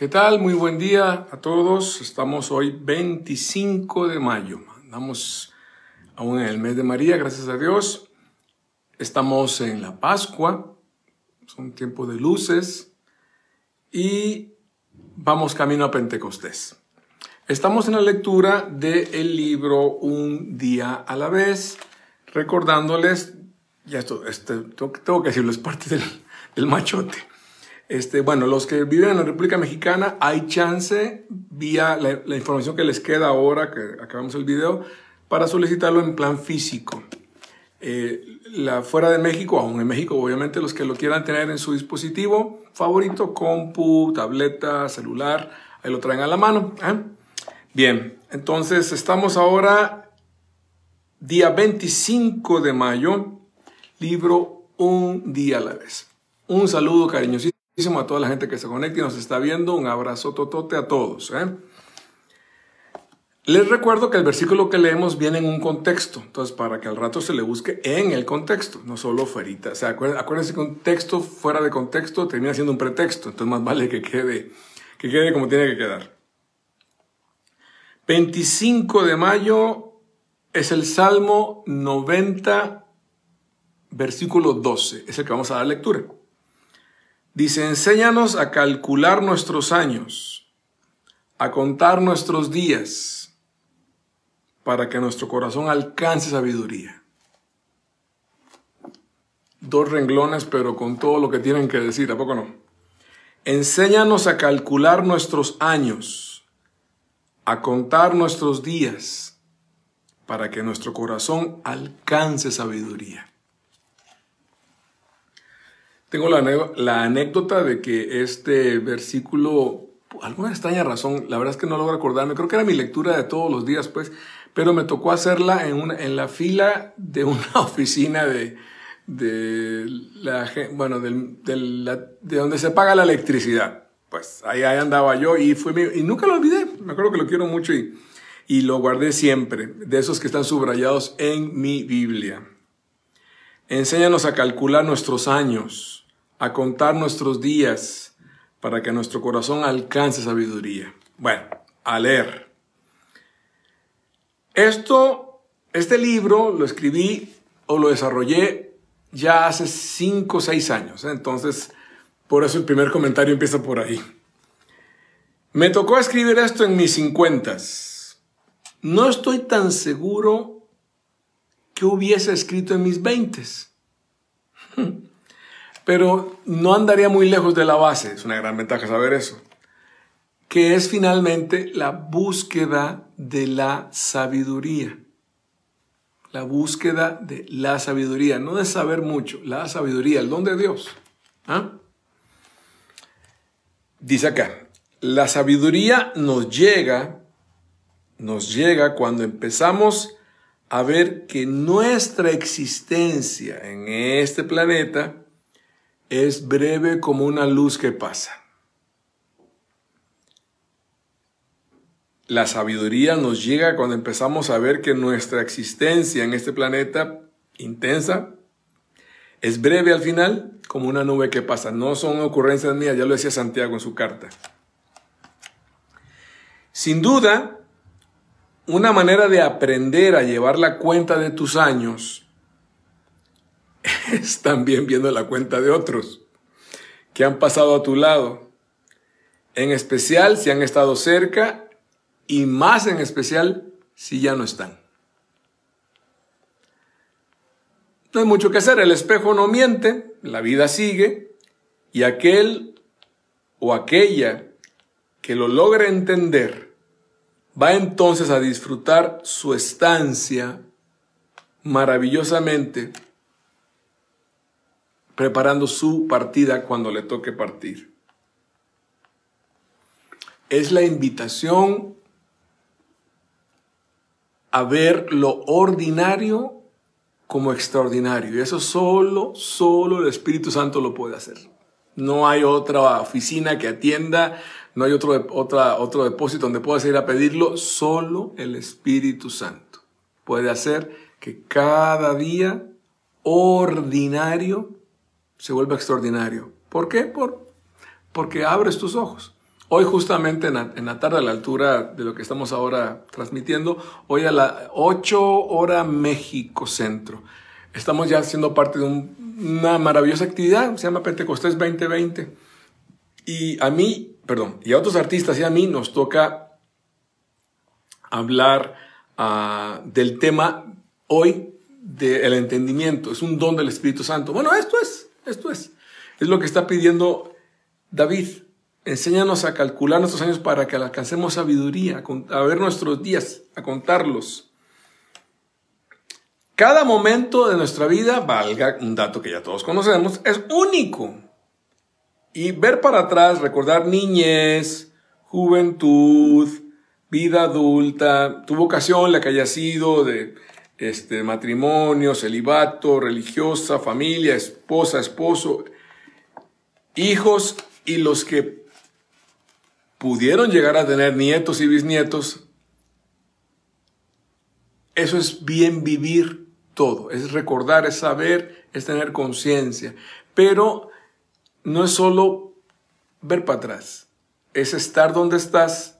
¿Qué tal? Muy buen día a todos. Estamos hoy 25 de mayo. Andamos aún en el mes de María, gracias a Dios. Estamos en la Pascua, son tiempos de luces y vamos camino a Pentecostés. Estamos en la lectura del libro Un día a la vez, recordándoles, ya esto, este, tengo, que decirlo, es parte del, del machote este, bueno, los que viven en la República Mexicana, hay chance, vía la, información que les queda ahora, que acabamos el video, para solicitarlo en plan físico. Eh, la, fuera de México, aún en México, obviamente, los que lo quieran tener en su dispositivo favorito, compu, tableta, celular, ahí lo traen a la mano. ¿eh? Bien, entonces estamos ahora, día 25 de mayo, libro Un día a la vez. Un saludo cariñosísimo a toda la gente que se conecta y nos está viendo. Un abrazo totote a todos. ¿eh? Les recuerdo que el versículo que leemos viene en un contexto, entonces para que al rato se le busque en el contexto, no solo fuera. O sea, acuérdense que un texto fuera de contexto termina siendo un pretexto, entonces más vale que quede, que quede como tiene que quedar. 25 de mayo es el Salmo 90, versículo 12, es el que vamos a dar lectura. Dice, enséñanos a calcular nuestros años, a contar nuestros días, para que nuestro corazón alcance sabiduría. Dos renglones, pero con todo lo que tienen que decir, ¿a poco no? Enséñanos a calcular nuestros años, a contar nuestros días, para que nuestro corazón alcance sabiduría. Tengo la, anécdota de que este versículo, por alguna extraña razón, la verdad es que no logro acordarme, creo que era mi lectura de todos los días, pues, pero me tocó hacerla en, una, en la fila de una oficina de, de la, bueno, de, donde se paga la electricidad. Pues ahí, andaba yo y, fue y nunca lo olvidé, me acuerdo que lo quiero mucho y, y lo guardé siempre, de esos que están subrayados en mi Biblia. Enséñanos a calcular nuestros años a contar nuestros días para que nuestro corazón alcance sabiduría. Bueno, a leer. Esto, este libro lo escribí o lo desarrollé ya hace cinco o seis años. ¿eh? Entonces, por eso el primer comentario empieza por ahí. Me tocó escribir esto en mis cincuentas. No estoy tan seguro que hubiese escrito en mis veintes. Pero no andaría muy lejos de la base, es una gran ventaja saber eso, que es finalmente la búsqueda de la sabiduría. La búsqueda de la sabiduría, no de saber mucho, la sabiduría, el don de Dios. ¿Ah? Dice acá, la sabiduría nos llega, nos llega cuando empezamos a ver que nuestra existencia en este planeta es breve como una luz que pasa. La sabiduría nos llega cuando empezamos a ver que nuestra existencia en este planeta intensa es breve al final como una nube que pasa. No son ocurrencias mías, ya lo decía Santiago en su carta. Sin duda, una manera de aprender a llevar la cuenta de tus años es también viendo la cuenta de otros que han pasado a tu lado, en especial si han estado cerca y más en especial si ya no están. No hay mucho que hacer, el espejo no miente, la vida sigue y aquel o aquella que lo logre entender va entonces a disfrutar su estancia maravillosamente preparando su partida cuando le toque partir. Es la invitación a ver lo ordinario como extraordinario. Y eso solo, solo el Espíritu Santo lo puede hacer. No hay otra oficina que atienda, no hay otro, otro depósito donde puedas ir a pedirlo. Solo el Espíritu Santo puede hacer que cada día ordinario se vuelve extraordinario. ¿Por qué? Por, porque abres tus ojos. Hoy justamente en la, tarde, a la altura de lo que estamos ahora transmitiendo, hoy a las 8 hora México Centro. Estamos ya siendo parte de una maravillosa actividad, se llama Pentecostés 2020. Y a mí, perdón, y a otros artistas y a mí nos toca hablar uh, del tema hoy del entendimiento. Es un don del Espíritu Santo. Bueno, esto es, esto es. Es lo que está pidiendo David. Enséñanos a calcular nuestros años para que alcancemos sabiduría, a ver nuestros días, a contarlos. Cada momento de nuestra vida, valga un dato que ya todos conocemos, es único. Y ver para atrás, recordar niñez, juventud, vida adulta, tu vocación, la que haya sido de este, matrimonio, celibato, religiosa, familia, esposa, esposo, hijos y los que pudieron llegar a tener nietos y bisnietos, eso es bien vivir todo, es recordar, es saber, es tener conciencia. Pero no es solo ver para atrás, es estar donde estás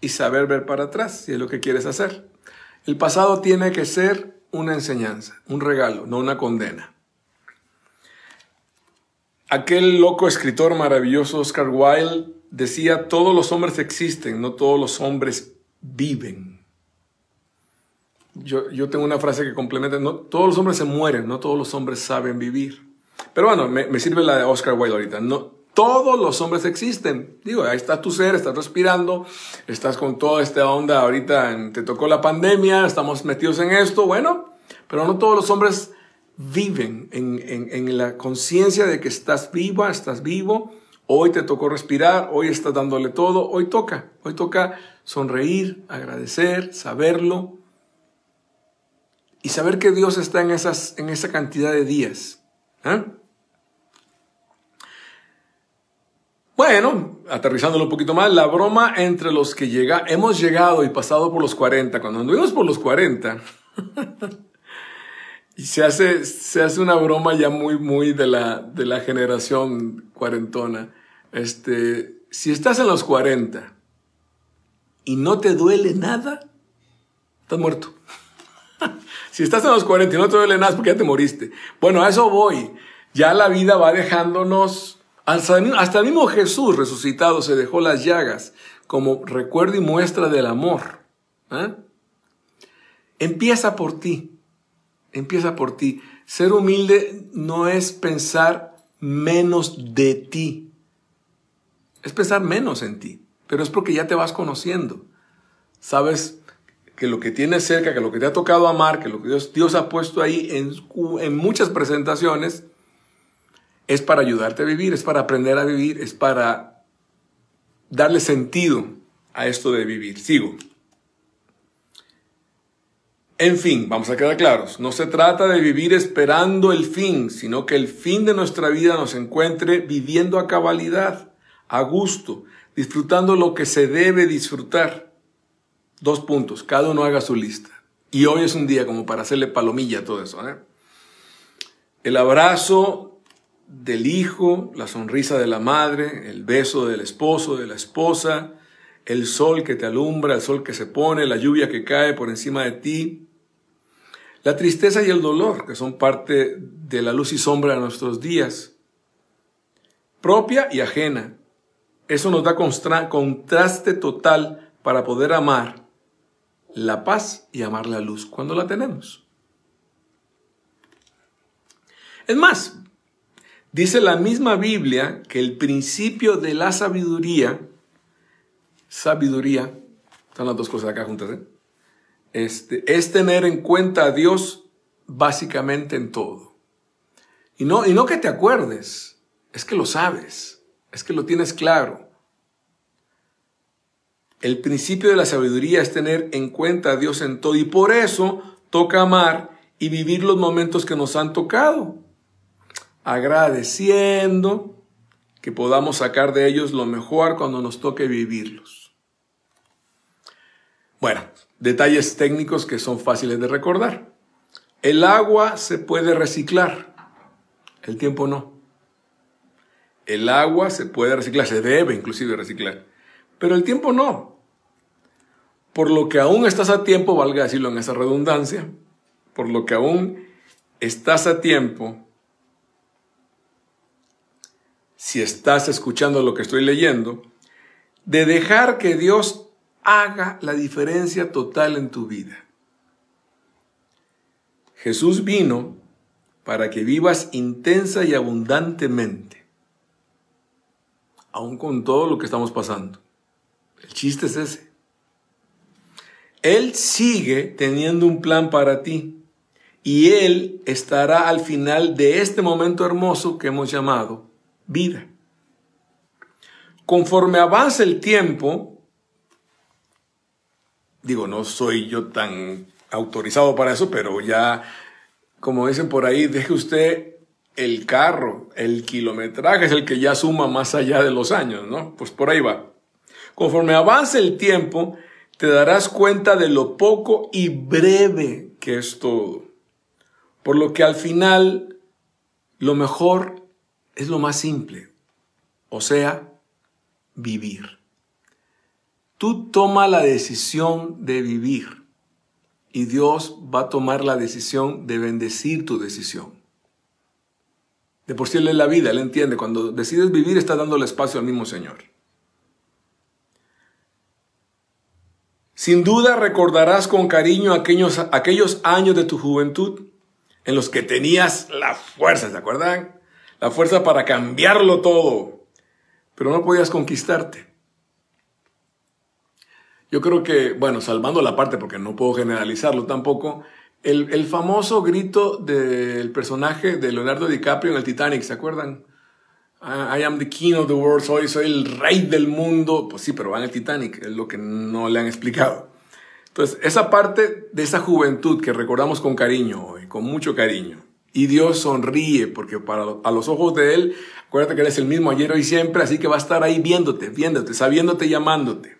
y saber ver para atrás si es lo que quieres hacer. El pasado tiene que ser una enseñanza, un regalo, no una condena. Aquel loco escritor maravilloso Oscar Wilde decía, todos los hombres existen, no todos los hombres viven. Yo, yo tengo una frase que complementa, no, todos los hombres se mueren, no todos los hombres saben vivir. Pero bueno, me, sirve la de Oscar Wilde ahorita. No, todos los hombres existen. Digo, ahí está tu ser, estás respirando, estás con toda esta onda, ahorita te tocó la pandemia, estamos metidos en esto, bueno, pero no todos los hombres viven en, la conciencia de que estás viva, estás vivo, hoy te tocó respirar, hoy estás dándole todo, hoy toca, hoy toca sonreír, agradecer, saberlo y saber que Dios está en, esas, en esa cantidad de días. ¿eh? Bueno, aterrizándolo un poquito más, la broma entre los que llega, hemos llegado y pasado por los 40, cuando anduvimos por los 40, Y se hace, se hace una broma ya muy, muy de la, de la generación cuarentona. Este, si estás en los 40 y no te duele nada, estás muerto. si estás en los 40 y no te duele nada es porque ya te moriste. Bueno, a eso voy. Ya la vida va dejándonos, hasta el mismo Jesús resucitado se dejó las llagas como recuerdo y muestra del amor. ¿eh? Empieza por ti empieza por ti. Ser humilde no es pensar menos de ti, es pensar menos en ti, pero es porque ya te vas conociendo. Sabes que lo que tienes cerca, que lo que te ha tocado amar, que lo que Dios, ha puesto ahí en muchas presentaciones, es para ayudarte a vivir, es para aprender a vivir, es para darle sentido a esto de vivir. Sigo. En fin, vamos a quedar claros, no se trata de vivir esperando el fin, sino que el fin de nuestra vida nos encuentre viviendo a cabalidad, a gusto, disfrutando lo que se debe disfrutar. Dos puntos, cada uno haga su lista. Y hoy es un día como para hacerle palomilla a todo eso. ¿eh? El abrazo del hijo, la sonrisa de la madre, el beso del esposo, de la esposa, el sol que te alumbra, el sol que se pone, la lluvia que cae por encima de ti, la tristeza y el dolor, que son parte de la luz y sombra de nuestros días, propia y ajena. Eso nos da contraste total para poder amar la paz y amar la luz cuando la tenemos. Es más, dice la misma Biblia que el principio de la sabiduría, sabiduría, están las dos cosas acá juntas, ¿eh? este, es tener en cuenta a Dios básicamente en todo. Y no, y no que te acuerdes, es que lo sabes, es que lo tienes claro. El principio de la sabiduría es tener en cuenta a Dios en todo y por eso toca amar y vivir los momentos que nos han tocado, agradeciendo que podamos sacar de ellos lo mejor cuando nos toque vivirlos. Bueno, Detalles técnicos que son fáciles de recordar. El agua se puede reciclar, el tiempo no. El agua se puede reciclar, se debe inclusive reciclar, pero el tiempo no. Por lo que aún estás a tiempo, valga decirlo en esa redundancia, por lo que aún estás a tiempo, si estás escuchando lo que estoy leyendo, de dejar que Dios haga la diferencia total en tu vida. Jesús vino para que vivas intensa y abundantemente, aún con todo lo que estamos pasando. El chiste es ese. Él sigue teniendo un plan para ti y Él estará al final de este momento hermoso que hemos llamado vida. Conforme avanza el tiempo, digo, no soy yo tan autorizado para eso, pero ya como dicen por ahí, deje usted el carro, el kilometraje es el que ya suma más allá de los años, ¿no? Pues por ahí va. Conforme avance el tiempo, te darás cuenta de lo poco y breve que es todo. Por lo que al final, lo mejor es lo más simple, o sea, vivir. Tú toma la decisión de vivir y Dios va a tomar la decisión de bendecir tu decisión. De por sí Él es la vida, Él entiende. Cuando decides vivir, estás dando el espacio al mismo Señor. Sin duda recordarás con cariño aquellos, aquellos años de tu juventud en los que tenías la fuerza, ¿se acuerdan? La fuerza para cambiarlo todo, pero no podías conquistarte. Yo creo que, bueno, salvando la parte porque no puedo generalizarlo tampoco, el, famoso grito del personaje de Leonardo DiCaprio en el Titanic, ¿se acuerdan? I am the king of the world, soy, soy el rey del mundo. Pues sí, pero va en el Titanic, es lo que no le han explicado. Entonces, esa parte de esa juventud que recordamos con cariño hoy, con mucho cariño, y Dios sonríe porque para, a los ojos de Él, acuérdate que eres el mismo ayer, hoy siempre, así que va a estar ahí viéndote, viéndote, sabiéndote, llamándote.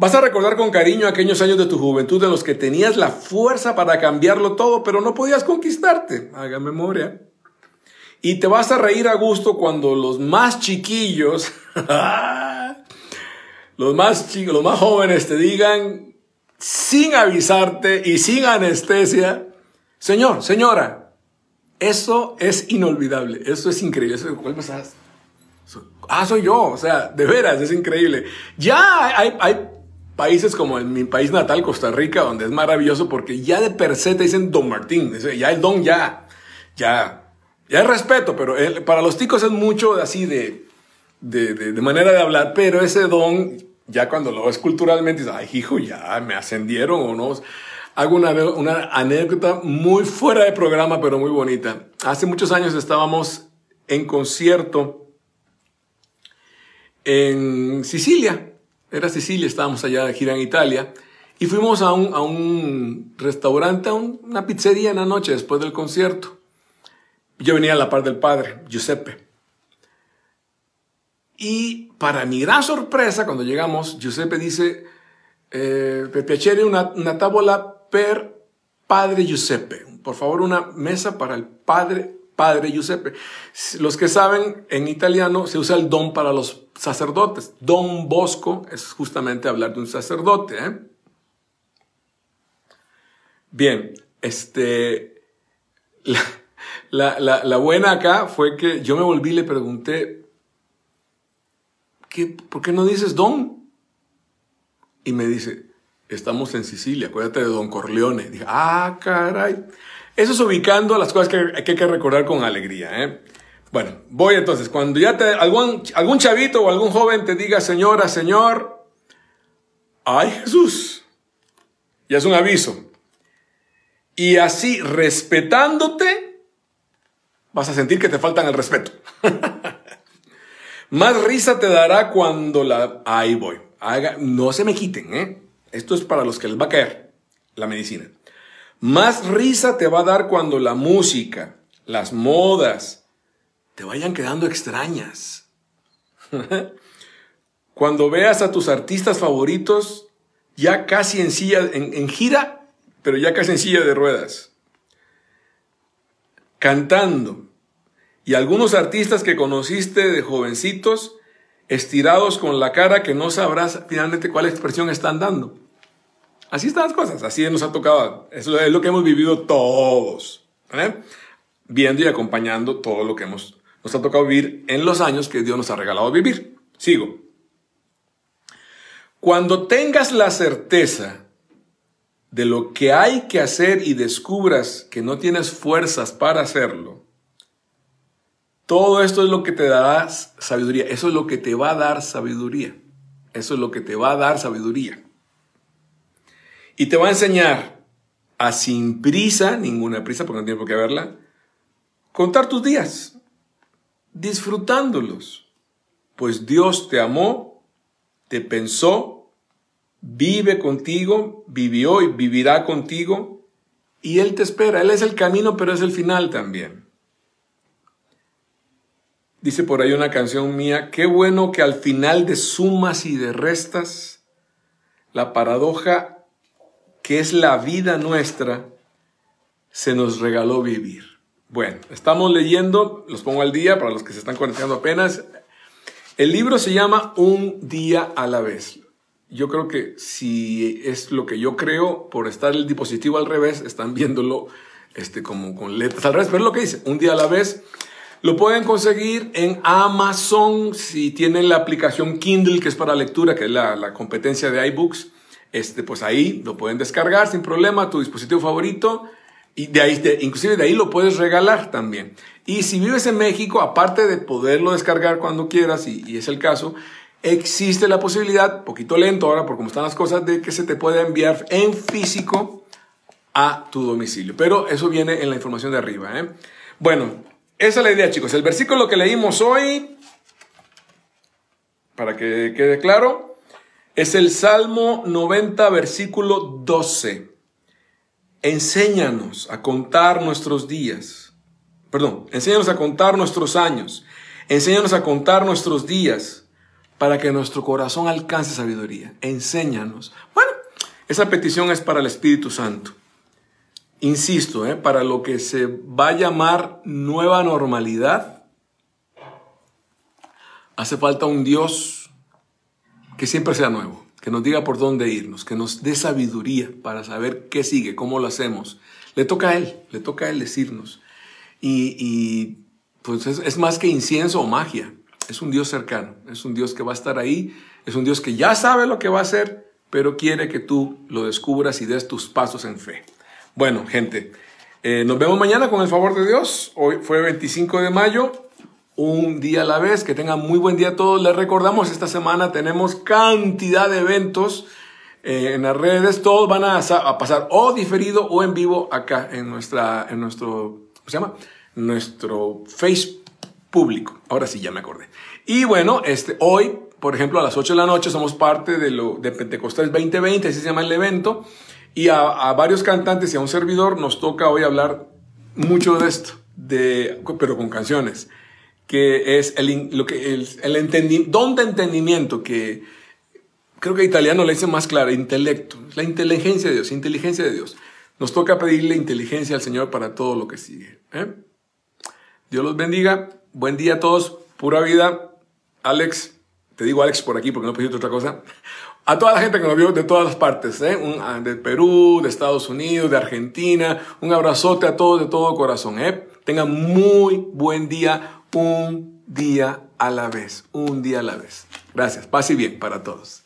Vas a recordar con cariño aquellos años de tu juventud en los que tenías la fuerza para cambiarlo todo, pero no podías conquistarte. Haga memoria. Y te vas a reír a gusto cuando los más chiquillos, los más chicos, los más jóvenes te digan, sin avisarte y sin anestesia, Señor, señora, eso es inolvidable, eso es increíble. Eso, ¿Cuál Ah, soy yo, o sea, de veras, es increíble. Ya hay, hay países como en mi país natal, Costa Rica, donde es maravilloso porque ya de per se te dicen Don Martín, ya el Don ya, ya, ya es respeto, pero para los ticos es mucho así de, de, de, manera de hablar, pero ese Don, ya cuando lo ves culturalmente, dices, ay hijo, ya me ascendieron o no. Hago una, anécdota muy fuera de programa, pero muy bonita. Hace muchos años estábamos en concierto en Sicilia, era Sicilia, estábamos allá de gira en Italia, y fuimos a un, a un restaurante, a una pizzería en la noche después del concierto. Yo venía a la par del padre, Giuseppe. Y para mi gran sorpresa, cuando llegamos, Giuseppe dice, eh, una, una tavola per padre Giuseppe. Por favor, una mesa para el padre Padre Giuseppe. Los que saben, en italiano se usa el don para los sacerdotes. Don Bosco es justamente hablar de un sacerdote. ¿eh? Bien, este, la, buena acá fue que yo me volví y le pregunté, ¿qué, ¿por qué no dices don? Y me dice, estamos en Sicilia, acuérdate de Don Corleone. Dije, ah, caray. Eso es ubicando las cosas que, hay que recordar con alegría. ¿eh? Bueno, voy entonces. Cuando ya te, algún, algún chavito o algún joven te diga, señora, señor, ay Jesús, ya es un aviso. Y así, respetándote, vas a sentir que te faltan el respeto. Más risa te dará cuando la... Ahí voy. Haga... No se me quiten, ¿eh? Esto es para los que les va a caer la medicina. Más risa te va a dar cuando la música, las modas, te vayan quedando extrañas. cuando veas a tus artistas favoritos ya casi en silla, en, gira, pero ya casi en silla de ruedas, cantando. y algunos artistas que conociste de jovencitos, estirados con la cara que no sabrás finalmente cuál expresión están dando. Así están las cosas, así nos ha tocado. Eso es lo que hemos vivido todos, viendo y acompañando todo lo que hemos, nos ha tocado vivir en los años que Dios nos ha regalado vivir. Sigo. Cuando tengas la certeza de lo que hay que hacer y descubras que no tienes fuerzas para hacerlo, todo esto es lo que te dará sabiduría. Eso es lo que te va a dar sabiduría. Eso es lo que te va a dar sabiduría. Y te va a enseñar a sin prisa, ninguna prisa porque no tiene por qué verla, contar tus días, disfrutándolos. Pues Dios te amó, te pensó, vive contigo, vivió y vivirá contigo, y Él te espera. Él es el camino, pero es el final también. Dice por ahí una canción mía, qué bueno que al final de sumas y de restas, la paradoja que es la vida nuestra, se nos regaló vivir. Bueno, estamos leyendo, los pongo al día para los que se están conectando apenas. El libro se llama Un día a la vez. Yo creo que si es lo que yo creo, por estar el dispositivo al revés, están viéndolo este, como con letras al revés, pero es lo que dice, un día a la vez. Lo pueden conseguir en Amazon si tienen la aplicación Kindle, que es para lectura, que es la, competencia de iBooks. Este, pues ahí lo pueden descargar sin problema tu dispositivo favorito. Y de ahí, inclusive de ahí lo puedes regalar también. Y si vives en México, aparte de poderlo descargar cuando quieras, y, y es el caso, existe la posibilidad, poquito lento ahora por cómo están las cosas, de que se te pueda enviar en físico a tu domicilio. Pero eso viene en la información de arriba. ¿eh? Bueno, esa es la idea, chicos. El versículo que leímos hoy, para que quede claro, es el Salmo 90, versículo 12. Enséñanos a contar nuestros días. Perdón, enséñanos a contar nuestros años. Enséñanos a contar nuestros días para que nuestro corazón alcance sabiduría. Enséñanos. Bueno, esa petición es para el Espíritu Santo insisto, ¿eh? para lo que se va a llamar nueva normalidad, hace falta un Dios que siempre sea nuevo, que nos diga por dónde irnos, que nos dé sabiduría para saber qué sigue, cómo lo hacemos. Le toca a Él, le toca a Él decirnos. Y, pues es, es más que incienso o magia, es un Dios cercano, es un Dios que va a estar ahí, es un Dios que ya sabe lo que va a hacer, pero quiere que tú lo descubras y des tus pasos en fe. Bueno, gente, eh, nos vemos mañana con el favor de Dios. Hoy fue 25 de mayo, un día a la vez. Que tengan muy buen día todos. Les recordamos, esta semana tenemos cantidad de eventos eh, en las redes. Todos van a, pasar o diferido o en vivo acá en, nuestra, en nuestro, ¿cómo se llama? Nuestro Face público. Ahora sí, ya me acordé. Y bueno, este, hoy, por ejemplo, a las 8 de la noche somos parte de, lo, de Pentecostés 2020, así se llama el evento. Y a, varios cantantes y a un servidor nos toca hoy hablar mucho de esto, de, pero con canciones, que es el, lo que, el, el entendimiento, don de entendimiento, que creo que italiano le dice más claro, intelecto, la inteligencia de Dios, inteligencia de Dios. Nos toca pedirle inteligencia al Señor para todo lo que sigue. ¿eh? Dios los bendiga. Buen día a todos. Pura vida. Alex, te digo Alex por aquí porque no pedí otra cosa. A toda la gente que nos vio de todas las partes, ¿eh? Un, de Perú, de Estados Unidos, de Argentina, un abrazote a todos de todo corazón. ¿eh? Tengan muy buen día, un día a la vez, un día a la vez. Gracias, paz y bien para todos.